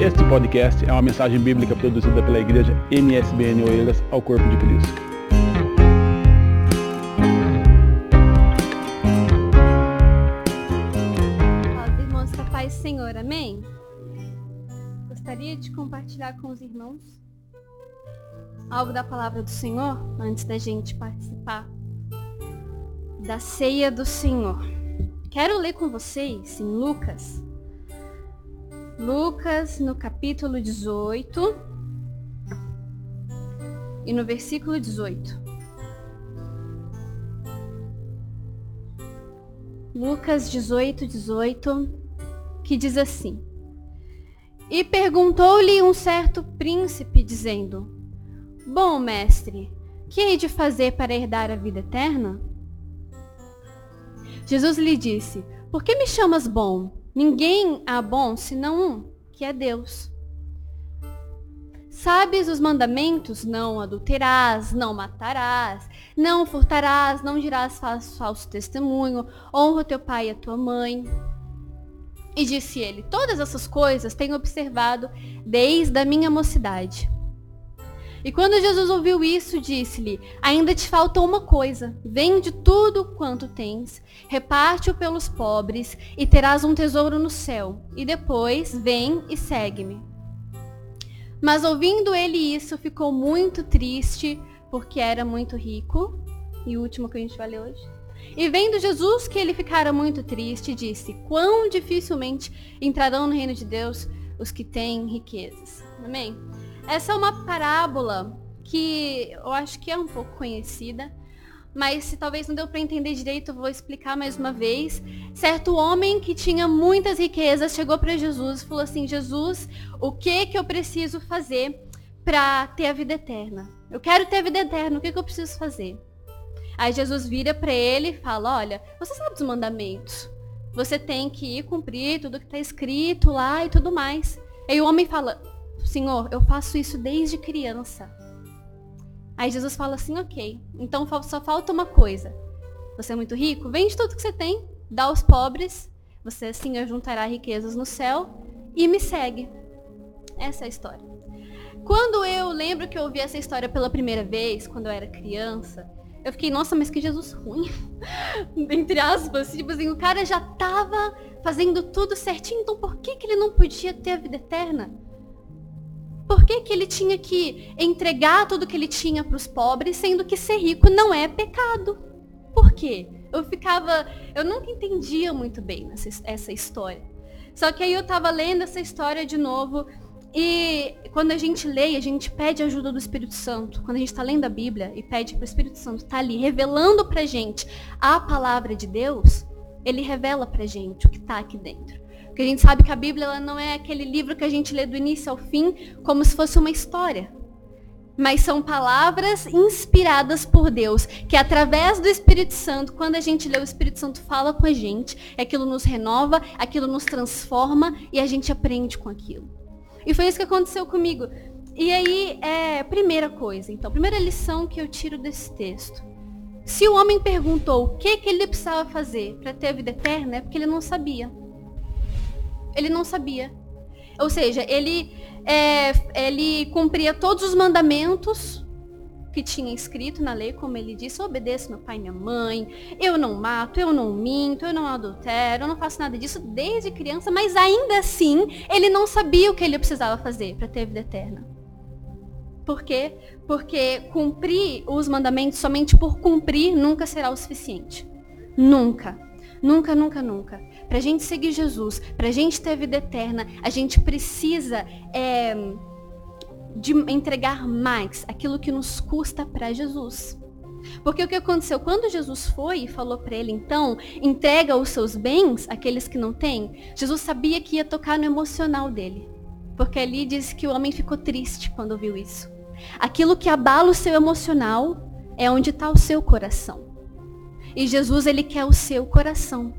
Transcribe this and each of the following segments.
Este podcast é uma mensagem bíblica produzida pela igreja MSBN Oeiras ao Corpo de Cristo. Fala, irmãos, que a paz do Senhor, amém? Gostaria de compartilhar com os irmãos algo da palavra do Senhor antes da gente participar da ceia do Senhor. Quero ler com vocês em Lucas. Lucas, no capítulo 18 e no versículo 18. Lucas 18, 18, que diz assim: E perguntou-lhe um certo príncipe, dizendo: Bom mestre, que hei de fazer para herdar a vida eterna? Jesus lhe disse: Por que me chamas bom? Ninguém há bom senão um, que é Deus. Sabes os mandamentos? Não adulterás, não matarás, não furtarás, não dirás falso testemunho, honra teu pai e a tua mãe. E disse ele: Todas essas coisas tenho observado desde a minha mocidade. E quando Jesus ouviu isso, disse-lhe: Ainda te falta uma coisa. Vende tudo quanto tens, reparte-o pelos pobres, e terás um tesouro no céu. E depois vem e segue-me. Mas ouvindo ele isso, ficou muito triste, porque era muito rico. E o último que a gente vai ler hoje. E vendo Jesus que ele ficara muito triste, disse: Quão dificilmente entrarão no reino de Deus os que têm riquezas. Amém? Essa é uma parábola que eu acho que é um pouco conhecida, mas se talvez não deu para entender direito, vou explicar mais uma vez. Certo homem que tinha muitas riquezas chegou para Jesus e falou assim: Jesus, o que que eu preciso fazer para ter a vida eterna? Eu quero ter a vida eterna, o que que eu preciso fazer? Aí Jesus vira para ele e fala: Olha, você sabe dos mandamentos? Você tem que ir cumprir tudo que está escrito lá e tudo mais. Aí o homem fala: Senhor, eu faço isso desde criança. Aí Jesus fala assim, ok, então só falta uma coisa. Você é muito rico? Vende tudo que você tem, dá aos pobres, você assim juntará riquezas no céu e me segue. Essa é a história. Quando eu lembro que eu ouvi essa história pela primeira vez, quando eu era criança, eu fiquei, nossa, mas que Jesus ruim. Entre aspas, tipo assim, o cara já tava fazendo tudo certinho, então por que, que ele não podia ter a vida eterna? Por que, que ele tinha que entregar tudo que ele tinha para os pobres, sendo que ser rico não é pecado? Por quê? Eu ficava. Eu nunca entendia muito bem essa, essa história. Só que aí eu estava lendo essa história de novo. E quando a gente lê, a gente pede ajuda do Espírito Santo. Quando a gente está lendo a Bíblia e pede para o Espírito Santo estar tá ali revelando para gente a palavra de Deus, ele revela para gente o que está aqui dentro. Porque a gente sabe que a Bíblia ela não é aquele livro que a gente lê do início ao fim como se fosse uma história. Mas são palavras inspiradas por Deus, que através do Espírito Santo, quando a gente lê, o Espírito Santo fala com a gente, aquilo nos renova, aquilo nos transforma e a gente aprende com aquilo. E foi isso que aconteceu comigo. E aí, é, primeira coisa, então, primeira lição que eu tiro desse texto. Se o homem perguntou o que, que ele precisava fazer para ter a vida eterna, é porque ele não sabia. Ele não sabia. Ou seja, ele, é, ele cumpria todos os mandamentos que tinha escrito na lei, como ele disse, obedeço meu pai e minha mãe, eu não mato, eu não minto, eu não adultero, eu não faço nada disso desde criança, mas ainda assim ele não sabia o que ele precisava fazer para ter vida eterna. Por quê? Porque cumprir os mandamentos somente por cumprir nunca será o suficiente. Nunca. Nunca, nunca, nunca. Para a gente seguir Jesus, para a gente ter vida eterna, a gente precisa é, de entregar mais aquilo que nos custa para Jesus. Porque o que aconteceu? Quando Jesus foi e falou para ele, então, entrega os seus bens, aqueles que não têm, Jesus sabia que ia tocar no emocional dele. Porque ali diz que o homem ficou triste quando viu isso. Aquilo que abala o seu emocional é onde está o seu coração. E Jesus, ele quer o seu coração.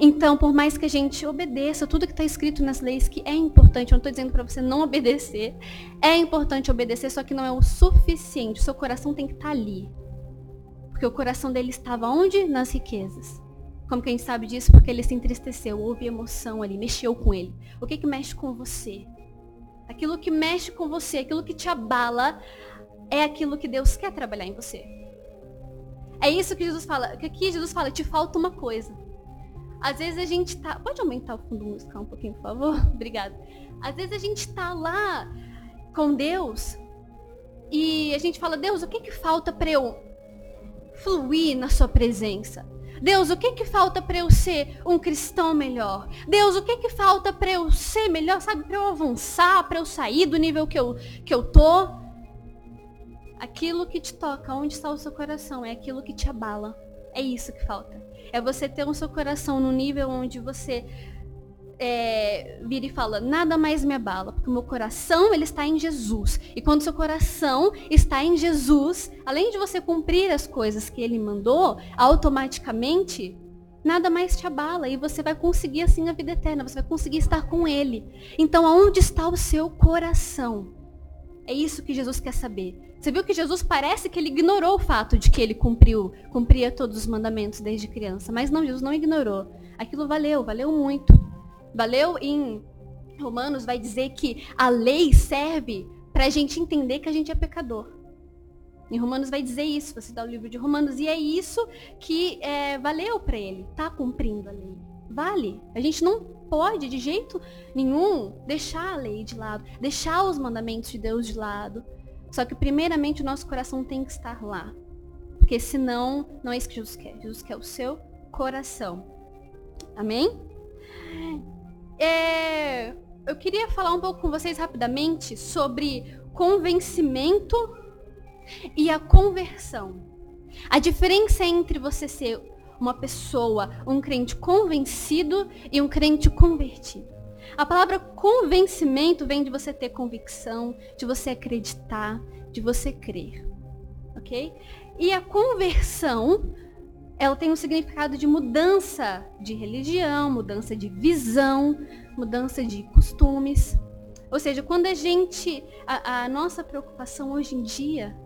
Então, por mais que a gente obedeça tudo que está escrito nas leis, que é importante, eu não estou dizendo para você não obedecer, é importante obedecer, só que não é o suficiente. O seu coração tem que estar tá ali. Porque o coração dele estava onde? Nas riquezas. Como que a gente sabe disso? Porque ele se entristeceu, houve emoção ali, mexeu com ele. O que que mexe com você? Aquilo que mexe com você, aquilo que te abala, é aquilo que Deus quer trabalhar em você. É isso que Jesus fala. Que aqui Jesus fala, te falta uma coisa. Às vezes a gente tá. Pode aumentar o fundo musical um pouquinho, por favor? Obrigada. Às vezes a gente tá lá com Deus e a gente fala, Deus, o que que falta para eu fluir na sua presença? Deus, o que que falta para eu ser um cristão melhor? Deus, o que que falta para eu ser melhor, sabe? Para eu avançar, para eu sair do nível que eu, que eu tô? Aquilo que te toca, onde está o seu coração, é aquilo que te abala. É isso que falta. É você ter o seu coração no nível onde você é, vira e fala, nada mais me abala, porque o meu coração ele está em Jesus. E quando seu coração está em Jesus, além de você cumprir as coisas que ele mandou, automaticamente nada mais te abala e você vai conseguir assim a vida eterna, você vai conseguir estar com ele. Então, aonde está o seu coração? É isso que Jesus quer saber. Você viu que Jesus parece que ele ignorou o fato de que ele cumpriu, cumpria todos os mandamentos desde criança, mas não, Jesus não ignorou. Aquilo valeu, valeu muito. Valeu em Romanos vai dizer que a lei serve para a gente entender que a gente é pecador. Em Romanos vai dizer isso, você dá o livro de Romanos, e é isso que é, valeu para ele, tá cumprindo a lei. Vale. A gente não pode, de jeito nenhum, deixar a lei de lado, deixar os mandamentos de Deus de lado. Só que, primeiramente, o nosso coração tem que estar lá. Porque senão, não é isso que Jesus quer. Jesus quer o seu coração. Amém? É, eu queria falar um pouco com vocês rapidamente sobre convencimento e a conversão. A diferença entre você ser uma pessoa, um crente convencido e um crente convertido. A palavra convencimento vem de você ter convicção, de você acreditar, de você crer. Ok? E a conversão ela tem um significado de mudança de religião, mudança de visão, mudança de costumes. Ou seja, quando a gente, a, a, nossa preocupação hoje em dia,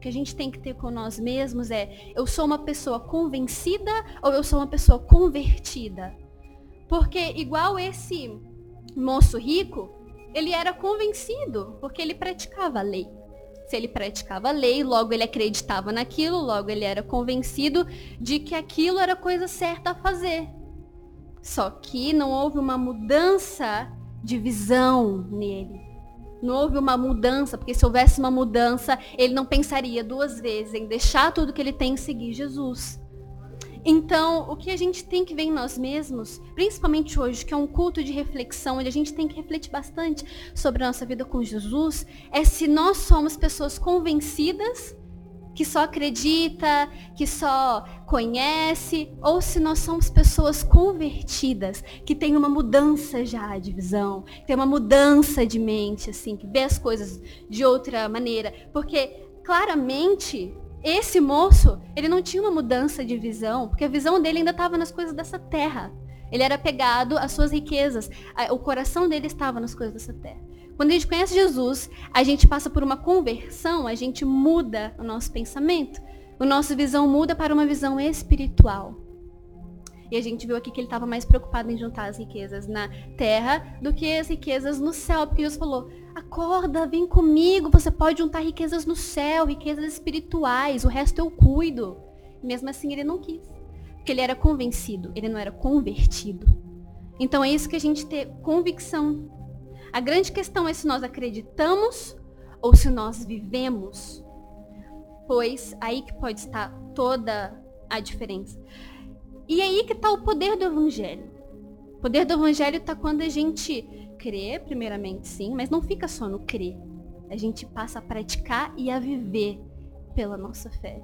que a gente tem que ter com nós mesmos é, eu sou uma pessoa convencida ou eu sou uma pessoa convertida? Porque igual esse moço rico, ele era convencido, porque ele praticava a lei. Se ele praticava a lei, logo ele acreditava naquilo, logo ele era convencido de que aquilo era coisa certa a fazer. Só que não houve uma mudança de visão nele. Não houve uma mudança, porque se houvesse uma mudança, ele não pensaria duas vezes em deixar tudo que ele tem e seguir Jesus. Então, o que a gente tem que ver em nós mesmos, principalmente hoje, que é um culto de reflexão, onde a gente tem que refletir bastante sobre a nossa vida com Jesus, é se nós somos pessoas convencidas, que só acredita, que só conhece, ou se nós somos pessoas convertidas, que tem uma mudança já de visão, tem uma mudança de mente, assim, que vê as coisas de outra maneira. Porque claramente esse moço, ele não tinha uma mudança de visão, porque a visão dele ainda estava nas coisas dessa terra. Ele era pegado às suas riquezas. O coração dele estava nas coisas dessa terra. Quando a gente conhece Jesus, a gente passa por uma conversão, a gente muda o nosso pensamento. O nossa visão muda para uma visão espiritual. E a gente viu aqui que ele estava mais preocupado em juntar as riquezas na terra do que as riquezas no céu, porque Jesus falou: acorda, vem comigo, você pode juntar riquezas no céu, riquezas espirituais, o resto eu cuido. Mesmo assim ele não quis, porque ele era convencido, ele não era convertido. Então é isso que a gente tem convicção. A grande questão é se nós acreditamos ou se nós vivemos. Pois aí que pode estar toda a diferença. E aí que está o poder do evangelho. O poder do evangelho está quando a gente crê, primeiramente sim, mas não fica só no crer. A gente passa a praticar e a viver pela nossa fé.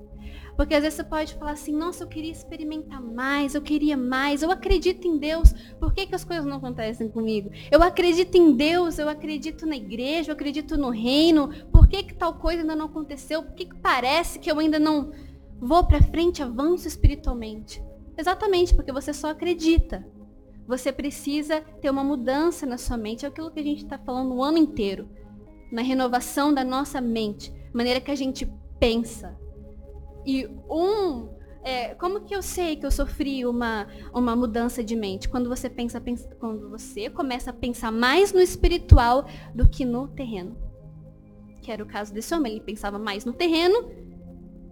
Porque às vezes você pode falar assim, nossa, eu queria experimentar mais, eu queria mais, eu acredito em Deus, por que, que as coisas não acontecem comigo? Eu acredito em Deus, eu acredito na igreja, eu acredito no reino, por que, que tal coisa ainda não aconteceu? Por que, que parece que eu ainda não vou para frente, avanço espiritualmente? Exatamente, porque você só acredita. Você precisa ter uma mudança na sua mente. É aquilo que a gente está falando o ano inteiro. Na renovação da nossa mente. Maneira que a gente pensa. E um é, como que eu sei que eu sofri uma, uma mudança de mente? Quando você pensa, pensa, quando você começa a pensar mais no espiritual do que no terreno. Que era o caso desse homem, ele pensava mais no terreno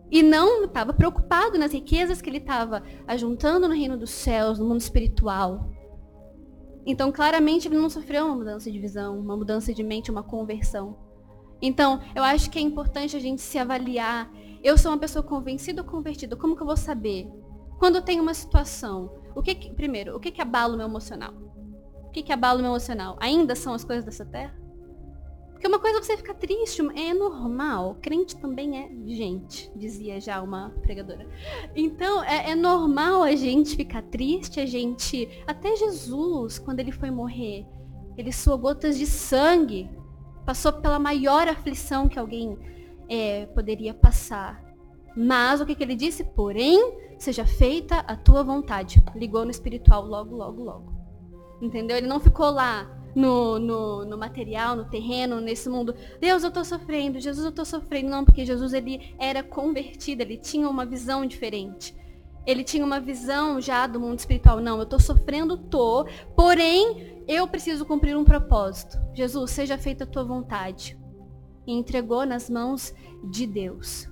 e não estava preocupado nas riquezas que ele estava ajuntando no reino dos céus, no mundo espiritual. Então, claramente, ele não sofreu uma mudança de visão, uma mudança de mente, uma conversão. Então, eu acho que é importante a gente se avaliar. Eu sou uma pessoa convencida ou convertida? Como que eu vou saber? Quando tem uma situação, o que, que primeiro, o que que abala o meu emocional? O que que abala o meu emocional? Ainda são as coisas dessa terra? Porque uma coisa é você ficar triste, é normal. Crente também é gente, dizia já uma pregadora. Então, é, é, normal a gente ficar triste, a gente. Até Jesus, quando ele foi morrer, ele suou gotas de sangue. Passou pela maior aflição que alguém é, poderia passar. Mas o que, que ele disse? Porém, seja feita a tua vontade. Ligou no espiritual logo, logo, logo. Entendeu? Ele não ficou lá no, no, no, material, no terreno, nesse mundo. Deus, eu estou sofrendo. Jesus, eu estou sofrendo. Não, porque Jesus ele era convertido, ele tinha uma visão diferente. Ele tinha uma visão já do mundo espiritual. Não, eu estou sofrendo, tô. Porém, eu preciso cumprir um propósito. Jesus, seja feita a tua vontade. E entregou nas mãos de Deus.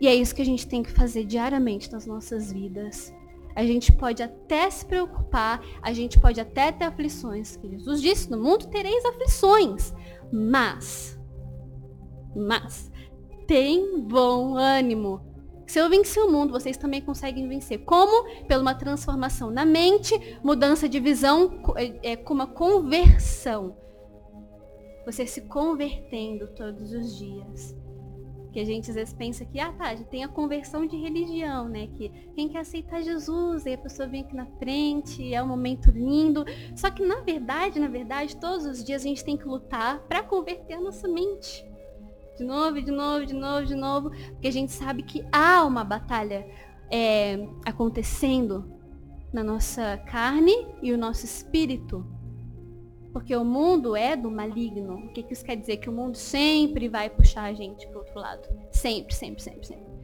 E é isso que a gente tem que fazer diariamente nas nossas vidas a gente pode até se preocupar, a gente pode até ter aflições. Que Jesus disse, no mundo tereis aflições, mas, mas, tem bom ânimo. Se eu vencer o mundo, vocês também conseguem vencer. Como? Pela uma transformação na mente, mudança de visão, é, é, com uma conversão. Você se convertendo todos os dias. Que a gente às vezes pensa que, ah tá, tem a conversão de religião, né? Que quem quer aceitar Jesus, aí a pessoa vem aqui na frente, é um momento lindo. Só que na verdade, na verdade, todos os dias a gente tem que lutar para converter a nossa mente. De novo, de novo, de novo, de novo. Porque a gente sabe que há uma batalha é, acontecendo na nossa carne e o nosso espírito. Porque o mundo é do maligno. O que, isso quer dizer? Que o mundo sempre vai puxar a gente para outro lado. Sempre, sempre, sempre, sempre.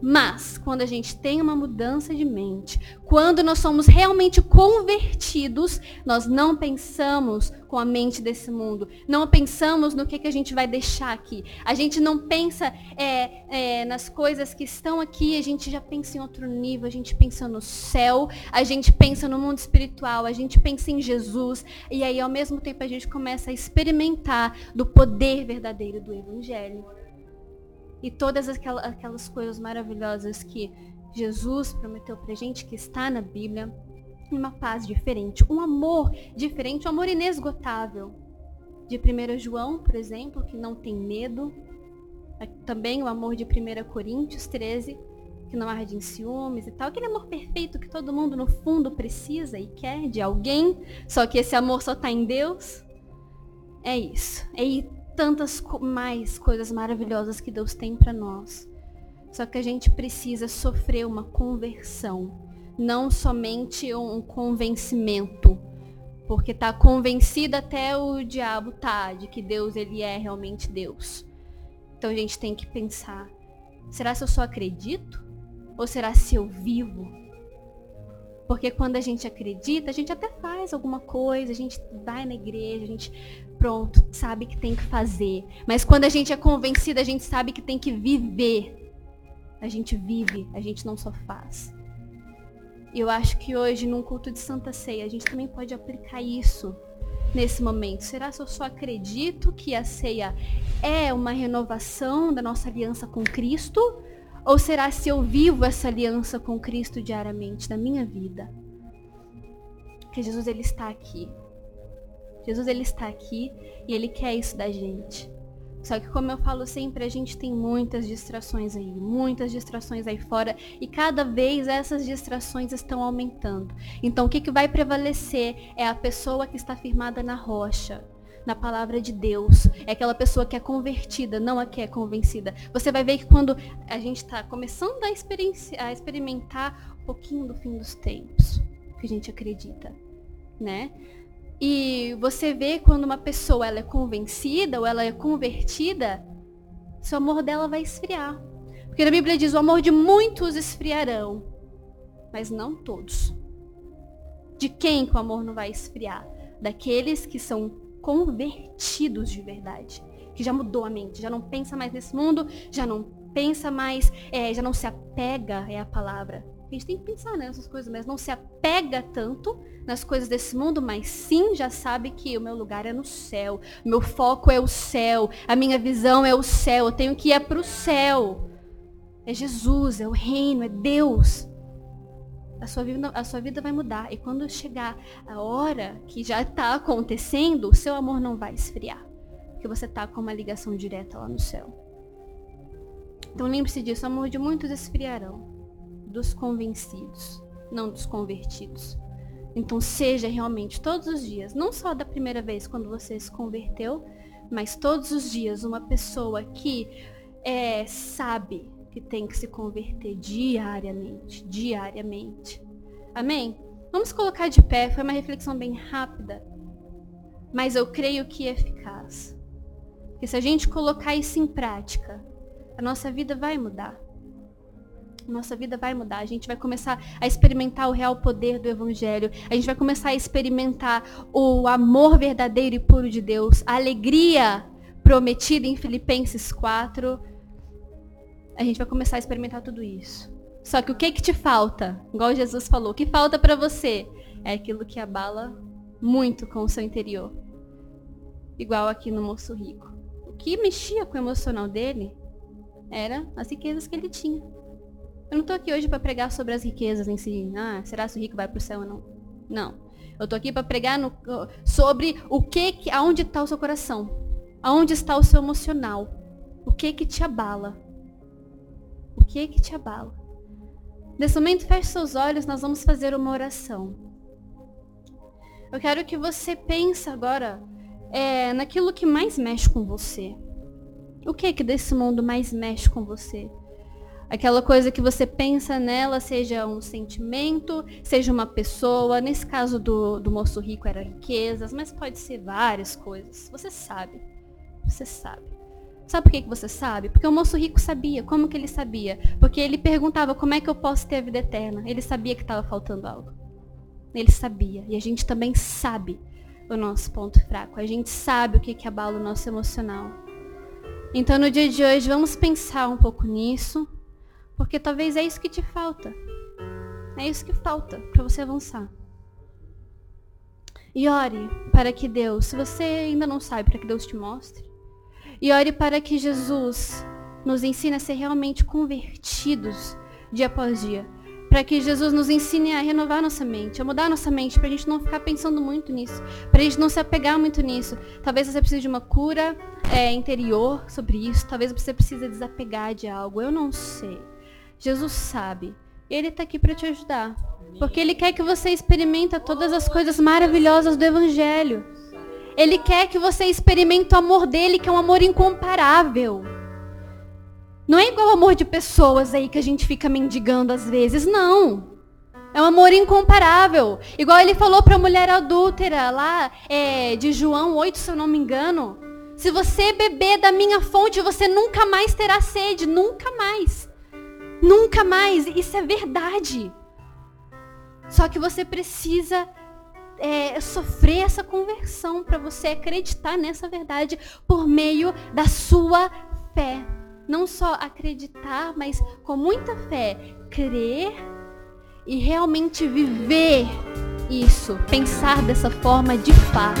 Mas, quando a gente tem uma mudança de mente, quando nós somos realmente convertidos, nós não pensamos com a mente desse mundo, não pensamos no que, que a gente vai deixar aqui. A gente não pensa é, é, nas coisas que estão aqui, a gente já pensa em outro nível, a gente pensa no céu, a gente pensa no mundo espiritual, a gente pensa em Jesus, e aí ao mesmo tempo a gente começa a experimentar do poder verdadeiro do Evangelho e todas aquelas coisas maravilhosas que Jesus prometeu pra gente, que está na Bíblia, uma paz diferente, um amor diferente, um amor inesgotável. De 1 João, por exemplo, que não tem medo. Também o amor de 1 Coríntios 13, que não arde em ciúmes e tal. Aquele amor perfeito que todo mundo no fundo precisa e quer de alguém, só que esse amor só está em Deus. É isso. É tantas mais coisas maravilhosas que Deus tem para nós. Só que a gente precisa sofrer uma conversão, não somente um convencimento, porque tá convencido até o diabo tá de que Deus ele é realmente Deus. Então a gente tem que pensar, será se eu só acredito ou será se eu vivo? Porque quando a gente acredita, a gente até faz alguma coisa, a gente vai na igreja, a gente pronto, sabe que tem que fazer. Mas quando a gente é convencida, a gente sabe que tem que viver. A gente vive, a gente não só faz. Eu acho que hoje, num culto de Santa Ceia, a gente também pode aplicar isso nesse momento. Será que eu só acredito que a ceia é uma renovação da nossa aliança com Cristo? Ou será se eu vivo essa aliança com Cristo diariamente na minha vida? Que Jesus ele está aqui. Jesus ele está aqui e ele quer isso da gente. Só que como eu falo sempre, a gente tem muitas distrações aí, muitas distrações aí fora e cada vez essas distrações estão aumentando. Então o que, que vai prevalecer é a pessoa que está firmada na rocha, na palavra de Deus. É aquela pessoa que é convertida, não a que é convencida. Você vai ver que quando a gente está começando a, a experimentar um pouquinho do fim dos tempos, que a gente acredita, né? E você vê quando uma pessoa ela é convencida ou ela é convertida, seu amor dela vai esfriar. Porque na Bíblia diz: o amor de muitos esfriarão, mas não todos. De quem que o amor não vai esfriar? Daqueles que são convertidos de verdade. Que já mudou a mente, já não pensa mais nesse mundo, já não pensa mais, é, já não se apega, é a palavra. A gente tem que pensar nessas coisas, mas não se apega tanto nas coisas desse mundo, mas sim já sabe que o meu lugar é no céu, meu foco é o céu, a minha visão é o céu, eu tenho que ir para o céu. É Jesus, é o reino, é Deus a sua, vida, a sua vida vai mudar. E quando chegar a hora que já está acontecendo, o seu amor não vai esfriar. Porque você está com uma ligação direta lá no céu. Então lembre-se disso, amor de muitos esfriarão. Dos convencidos, não dos convertidos. Então seja realmente todos os dias, não só da primeira vez quando você se converteu, mas todos os dias uma pessoa que é, sabe que tem que se converter diariamente, diariamente. Amém? Vamos colocar de pé, foi uma reflexão bem rápida, mas eu creio que é eficaz. Porque se a gente colocar isso em prática, a nossa vida vai mudar. Nossa vida vai mudar. A gente vai começar a experimentar o real poder do Evangelho. A gente vai começar a experimentar o amor verdadeiro e puro de Deus, a alegria prometida em Filipenses 4 a gente vai começar a experimentar tudo isso. Só que o que que te falta? Igual Jesus falou, o que falta para você? É aquilo que abala muito com o seu interior. Igual aqui no moço rico. O que mexia com o emocional dele era as riquezas que ele tinha. Eu não tô aqui hoje para pregar sobre as riquezas em si. Ah, será que o rico vai pro céu ou não? Não. Eu tô aqui para pregar no, sobre o que, aonde está o seu coração, aonde está o seu emocional, o que que te abala, que que te abala? Nesse momento, feche seus olhos, nós vamos fazer uma oração. Eu quero que você pense agora é, naquilo que mais mexe com você. O que que desse mundo mais mexe com você? Aquela coisa que você pensa nela, seja um sentimento, seja uma pessoa. Nesse caso do, do moço rico era riquezas, mas pode ser várias coisas. Você sabe. Você sabe. Sabe por que, que você sabe? Porque o moço rico sabia. Como que ele sabia? Porque ele perguntava como é que eu posso ter a vida eterna. Ele sabia que estava faltando algo. Ele sabia. E a gente também sabe o nosso ponto fraco. A gente sabe o que, que abala o nosso emocional. Então no dia de hoje vamos pensar um pouco nisso. Porque talvez é isso que te falta. É isso que falta para você avançar. E ore para que Deus, se você ainda não sabe, para que Deus te mostre e ore para que Jesus nos ensine a ser realmente convertidos dia após dia. Para que Jesus nos ensine a renovar nossa mente, a mudar nossa mente, para a gente não ficar pensando muito nisso, para a gente não se apegar muito nisso. Talvez você precise de uma cura é, interior sobre isso, talvez você precise desapegar de algo, eu não sei. Jesus sabe. Ele está aqui para te ajudar. Porque Ele quer que você experimente todas as coisas maravilhosas do Evangelho. Ele quer que você experimente o amor dele, que é um amor incomparável. Não é igual o amor de pessoas aí que a gente fica mendigando às vezes, não. É um amor incomparável. Igual ele falou para a mulher adúltera lá é, de João 8, se eu não me engano. Se você beber da minha fonte, você nunca mais terá sede. Nunca mais. Nunca mais. Isso é verdade. Só que você precisa é, sofrer essa conversão, para você acreditar nessa verdade por meio da sua fé. Não só acreditar, mas com muita fé, crer e realmente viver isso, pensar dessa forma de fato.